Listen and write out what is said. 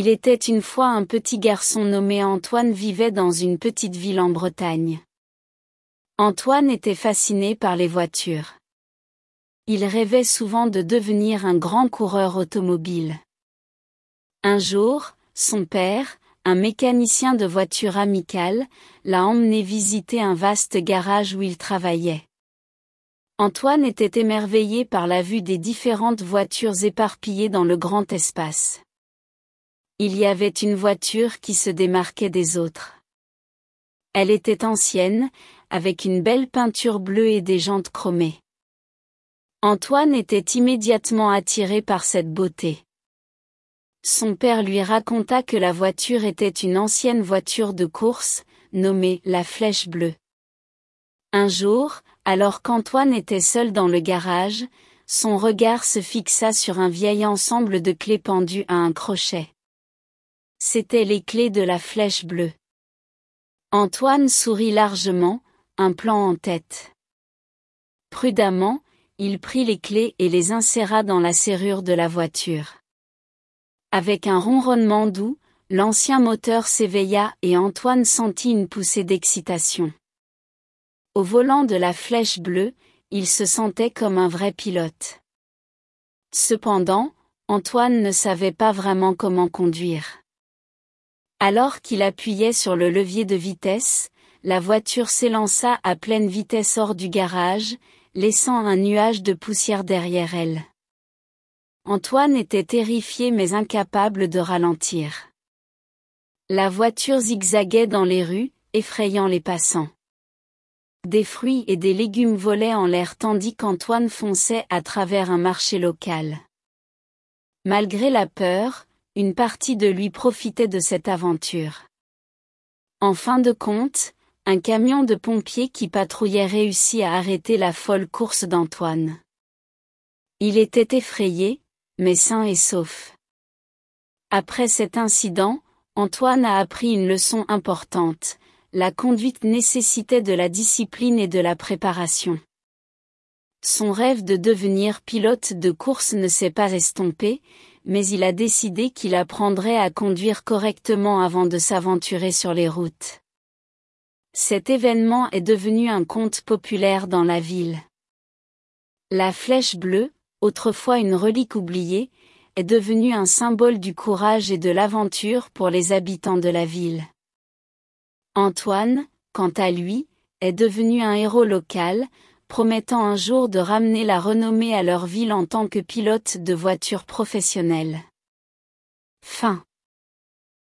Il était une fois un petit garçon nommé Antoine vivait dans une petite ville en Bretagne. Antoine était fasciné par les voitures. Il rêvait souvent de devenir un grand coureur automobile. Un jour, son père, un mécanicien de voiture amicale, l'a emmené visiter un vaste garage où il travaillait. Antoine était émerveillé par la vue des différentes voitures éparpillées dans le grand espace il y avait une voiture qui se démarquait des autres. Elle était ancienne, avec une belle peinture bleue et des jantes chromées. Antoine était immédiatement attiré par cette beauté. Son père lui raconta que la voiture était une ancienne voiture de course, nommée la Flèche Bleue. Un jour, alors qu'Antoine était seul dans le garage, son regard se fixa sur un vieil ensemble de clés pendues à un crochet. C'étaient les clés de la flèche bleue. Antoine sourit largement, un plan en tête. Prudemment, il prit les clés et les inséra dans la serrure de la voiture. Avec un ronronnement doux, l'ancien moteur s'éveilla et Antoine sentit une poussée d'excitation. Au volant de la flèche bleue, il se sentait comme un vrai pilote. Cependant, Antoine ne savait pas vraiment comment conduire. Alors qu'il appuyait sur le levier de vitesse, la voiture s'élança à pleine vitesse hors du garage, laissant un nuage de poussière derrière elle. Antoine était terrifié mais incapable de ralentir. La voiture zigzaguait dans les rues, effrayant les passants. Des fruits et des légumes volaient en l'air tandis qu'Antoine fonçait à travers un marché local. Malgré la peur, une partie de lui profitait de cette aventure. En fin de compte, un camion de pompiers qui patrouillait réussit à arrêter la folle course d'Antoine. Il était effrayé, mais sain et sauf. Après cet incident, Antoine a appris une leçon importante, la conduite nécessitait de la discipline et de la préparation. Son rêve de devenir pilote de course ne s'est pas estompé, mais il a décidé qu'il apprendrait à conduire correctement avant de s'aventurer sur les routes. Cet événement est devenu un conte populaire dans la ville. La flèche bleue, autrefois une relique oubliée, est devenue un symbole du courage et de l'aventure pour les habitants de la ville. Antoine, quant à lui, est devenu un héros local, promettant un jour de ramener la renommée à leur ville en tant que pilote de voiture professionnelle. Fin.